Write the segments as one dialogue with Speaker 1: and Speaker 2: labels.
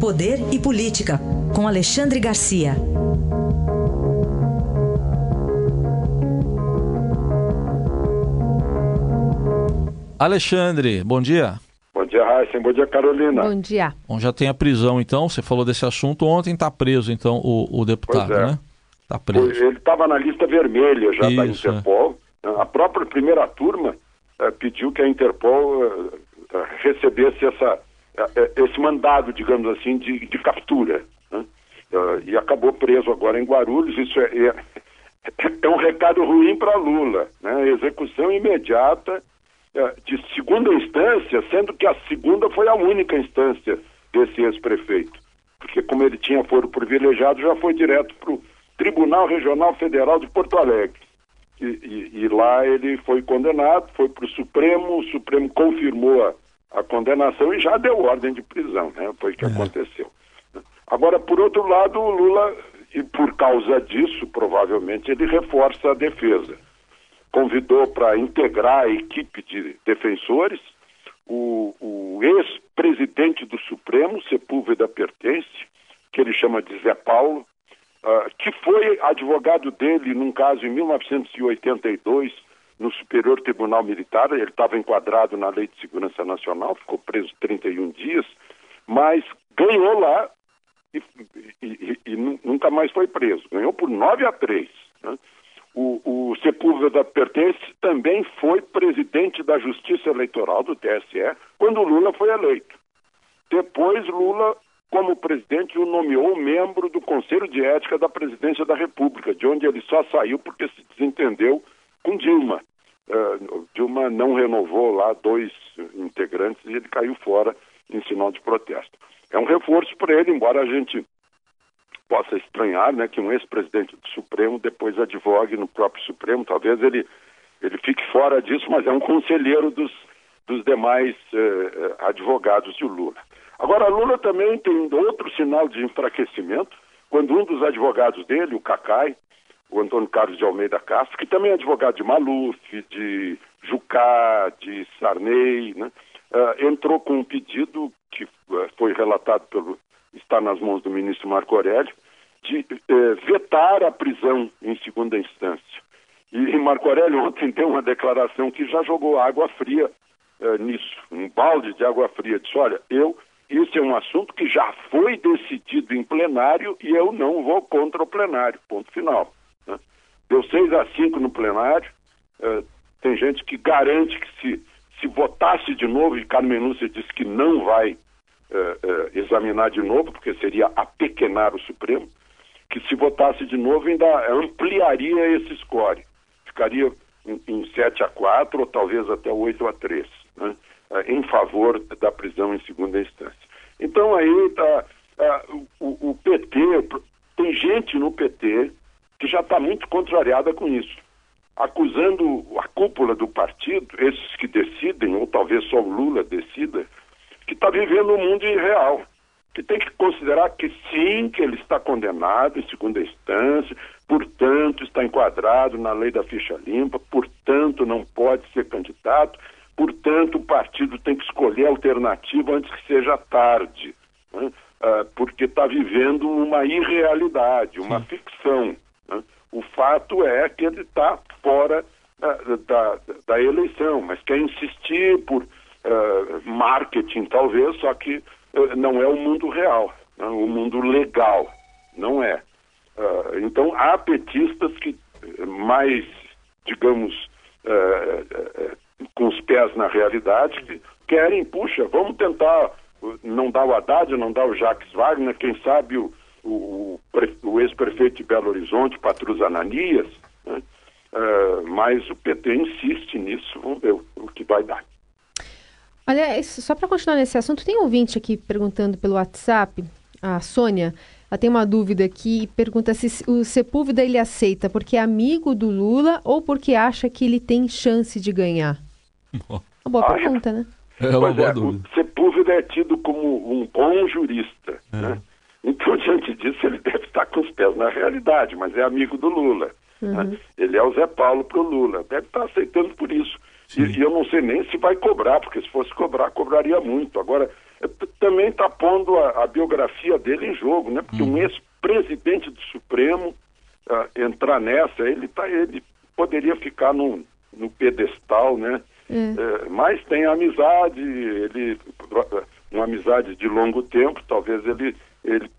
Speaker 1: Poder e Política, com Alexandre Garcia.
Speaker 2: Alexandre, bom dia.
Speaker 3: Bom dia, Raíssa. Bom dia, Carolina.
Speaker 4: Bom dia.
Speaker 2: Bom, já tem a prisão, então. Você falou desse assunto ontem, está preso, então, o, o deputado,
Speaker 3: é.
Speaker 2: né? Está preso.
Speaker 3: Ele estava na lista vermelha já da
Speaker 2: Isso, é.
Speaker 3: Interpol. A própria primeira turma eh, pediu que a Interpol eh, recebesse essa, esse mandado, digamos assim, de, de captura. né? Eh, e acabou preso agora em Guarulhos. Isso é, é, é um recado ruim para Lula. Né? Execução imediata de segunda instância, sendo que a segunda foi a única instância desse ex-prefeito. Porque como ele tinha foro privilegiado, já foi direto para o Tribunal Regional Federal de Porto Alegre. E, e- e lá ele foi condenado, foi para o Supremo, o Supremo confirmou a, a condenação e já deu ordem de prisão, né? Foi o que aconteceu. Agora, por outro lado, o Lula, e por causa disso, provavelmente, ele reforça a defesa. Convidou para integrar a equipe de defensores o, o ex-presidente do Supremo, Sepúlveda Pertence, que ele chama de Zé Paulo, ah, que foi advogado dele num caso em 1982 no Superior Tribunal Militar. Ele estava enquadrado na Lei de Segurança Nacional, ficou preso 31 dias, mas ganhou lá e, e- e- e nu- nunca mais foi preso. Ganhou por 9 a 3. né? O, o Sepúlveda Pertence também foi presidente da Justiça Eleitoral do TSE quando Lula foi eleito. Depois, Lula, como presidente, o nomeou membro do Conselho de Ética da Presidência da República, de onde ele só saiu porque se desentendeu com Dilma. Eh, Dilma não renovou lá dois integrantes e ele caiu fora em sinal de protesto. É um reforço para ele, embora a gente possa estranhar né, que um ex-presidente do Supremo depois advogue no próprio Supremo. Talvez ele, ele fique fora disso, mas é um conselheiro dos, dos demais eh, advogados de Lula. Agora, Lula também tem outro sinal de enfraquecimento, quando um dos advogados dele, o Cacai, o Antônio Carlos de Almeida Castro, que também é advogado de Maluf, de Jucá, de Sarney, né, ah, entrou com um pedido que ah, foi relatado pelo está nas mãos do ministro Marco Aurélio de eh, vetar a prisão em segunda instância. E, Marco Aurélio ontem deu uma declaração que já jogou água fria eh, nisso, um balde de água fria. Disse, olha, eu, esse é um assunto que já foi decidido em plenário e eu não vou contra o plenário, ponto final. Deu 6 a 5 no plenário, eh, tem gente que garante que se, se votasse de novo, e Carmen Lúcia disse que não vai eh, eh, examinar de novo, porque seria apequenar o Supremo, que se votasse de novo ainda ampliaria esse score. Ficaria em, em 7 a 4 ou talvez até 8 a 3, né? eh, em favor da prisão em segunda instância. Então aí tá, ah, o, o PT, tem gente no PT que já está muito contrariada com isso acusando a cúpula do partido, esses que decidem, ou talvez só o Lula decida, que está vivendo um mundo irreal. Que tem que considerar que sim, que ele está condenado em segunda instância, portanto está enquadrado na lei da ficha limpa, portanto não pode ser candidato, portanto o partido tem que escolher a alternativa antes que seja tarde, né? Ah, porque está vivendo uma irrealidade, uma ficção. Né? O fato é que ele está fora ah, da, da eleição, mas quer insistir por ah, marketing, talvez, só que ah, não é o mundo real, né? o mundo legal, não é. Ah, então, há petistas que mais, digamos, com os pés na realidade, que querem, puxa, vamos tentar uh, não dar o Haddad, não dar o Jacques Wagner, quem sabe o, o, o pre- o ex-prefeito de Belo Horizonte, Patrus Ananias, né? Ah, mas o PT insiste nisso, vamos ver o, o que vai dar.
Speaker 4: Olha, só para continuar nesse assunto, tem um ouvinte aqui perguntando pelo WhatsApp, a Sônia, ela tem uma dúvida aqui e pergunta se o Sepúlveda ele aceita porque é amigo do Lula ou porque acha que ele tem chance de ganhar. Uma boa
Speaker 3: Ah,
Speaker 4: pergunta, né?
Speaker 2: É uma
Speaker 3: Pois
Speaker 2: boa
Speaker 3: é,
Speaker 2: dúvida.
Speaker 3: o Sepúlveda é tido como um bom jurista. Né? Então, diante disso, ele deve estar com os pés na realidade, mas é amigo do Lula. né? Ele é o Zé Paulo para o Lula. Deve estar aceitando por isso. E, e eu não sei nem se vai cobrar, porque se fosse cobrar, cobraria muito. Agora, é, também está pondo a, a, biografia dele em jogo, né? Porque hum. um ex-presidente do Supremo uh, entrar nessa, ele, tá, ele poderia ficar no, no pedestal, né? É. É, mas tem amizade, ele uma amizade de longo tempo, talvez ele, ele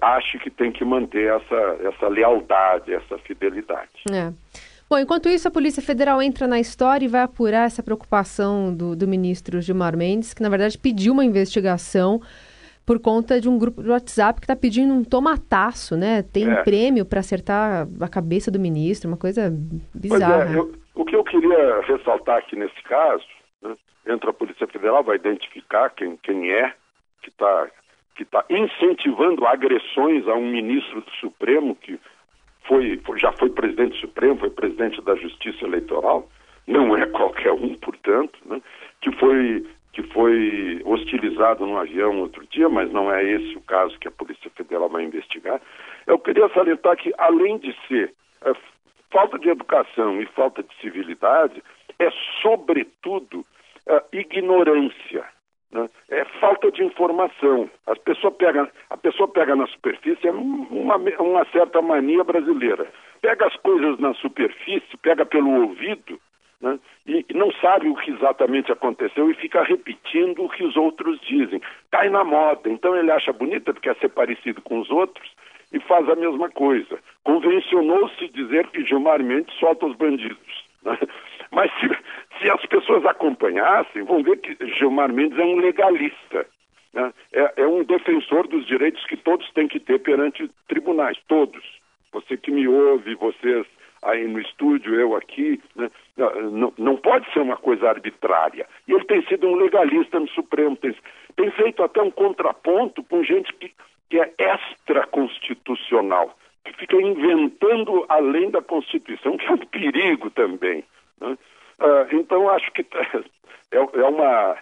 Speaker 3: ache que tem que manter essa, essa lealdade, essa fidelidade.
Speaker 4: É. Bom, enquanto isso, a Polícia Federal entra na história e vai apurar essa preocupação do, do ministro Gilmar Mendes, que na verdade pediu uma investigação por conta de um grupo de WhatsApp que está pedindo um tomataço, né? Tem é. prêmio para acertar a cabeça do ministro, uma coisa bizarra.
Speaker 3: É, eu, o que eu queria ressaltar aqui nesse caso, né, entra a Polícia Federal, vai identificar quem, quem é que está que tá incentivando agressões a um ministro do Supremo que foi, já foi presidente do Supremo, foi presidente da Justiça Eleitoral, não é qualquer um, portanto, né, que foi que foi hostilizado no avião outro dia, mas não é esse o caso que a Polícia Federal vai investigar. Eu queria salientar que, além de ser é, falta de educação e falta de civilidade, é, sobretudo, é, ignorância. Né? É falta de informação. As pessoas pegam, a pessoa pega na superfície, é uma, uma certa mania brasileira. Pega as coisas na superfície, pega pelo ouvido né? e, não sabe o que exatamente aconteceu e fica repetindo o que os outros dizem. Cai na moda. Então ele acha bonita porque quer ser parecido com os outros e faz a mesma coisa. Convencionou-se dizer que Gilmar Mendes solta os bandidos. Né? Mas se, se as pessoas acompanhassem, vão ver que Gilmar Mendes é um legalista. Né? É, é, um defensor dos direitos que todos têm que ter perante tribunais, todos. Você que me ouve, vocês aí no estúdio, eu aqui, né? não, não pode ser uma coisa arbitrária. E ele tem sido um legalista no Supremo, tem, tem feito até um contraponto com gente que, que é extraconstitucional, que fica inventando além da Constituição, que é um perigo também. Né? Uh, então, acho que é, é, uma,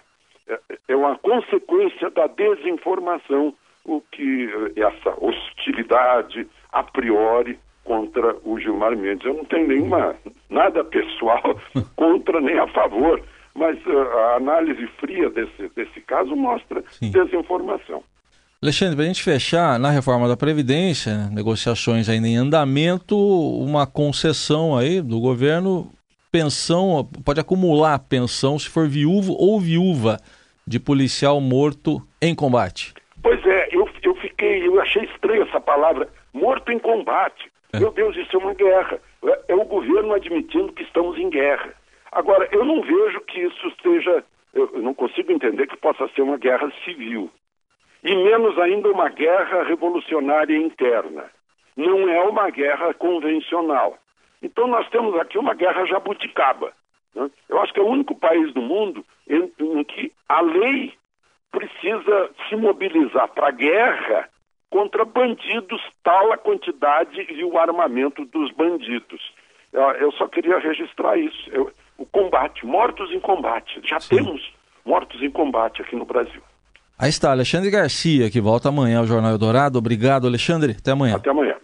Speaker 3: é, é uma consequência da desinformação o que essa hostilidade a priori contra o Gilmar Mendes. Eu não tenho nenhuma nada pessoal contra nem a favor, mas uh, a análise fria desse, desse caso mostra Sim. desinformação.
Speaker 2: Alexandre, para a gente fechar, na reforma da Previdência, negociações ainda em andamento, uma concessão aí do governo pensão, pode acumular pensão se for viúvo ou viúva de policial morto em combate.
Speaker 3: Pois é, eu, eu fiquei, eu achei estranho essa palavra, morto em combate. É. Meu Deus, isso é uma guerra. É, é o governo admitindo que estamos em guerra. Agora, eu não vejo que isso esteja, eu não consigo entender que possa ser uma guerra civil. E menos ainda uma guerra revolucionária interna. Não é uma guerra convencional. Então nós temos aqui uma guerra jabuticaba. Né? Eu acho que é o único país do mundo em, em que a lei precisa se mobilizar para a guerra contra bandidos, tal a quantidade e o armamento dos bandidos. Eu só queria registrar isso. Eu, o combate, mortos em combate. Já Sim. temos mortos em combate aqui no Brasil.
Speaker 2: Aí está, Alexandre Garcia, que volta amanhã ao Jornal Eldorado. Obrigado, Alexandre. Até amanhã.
Speaker 3: Até amanhã.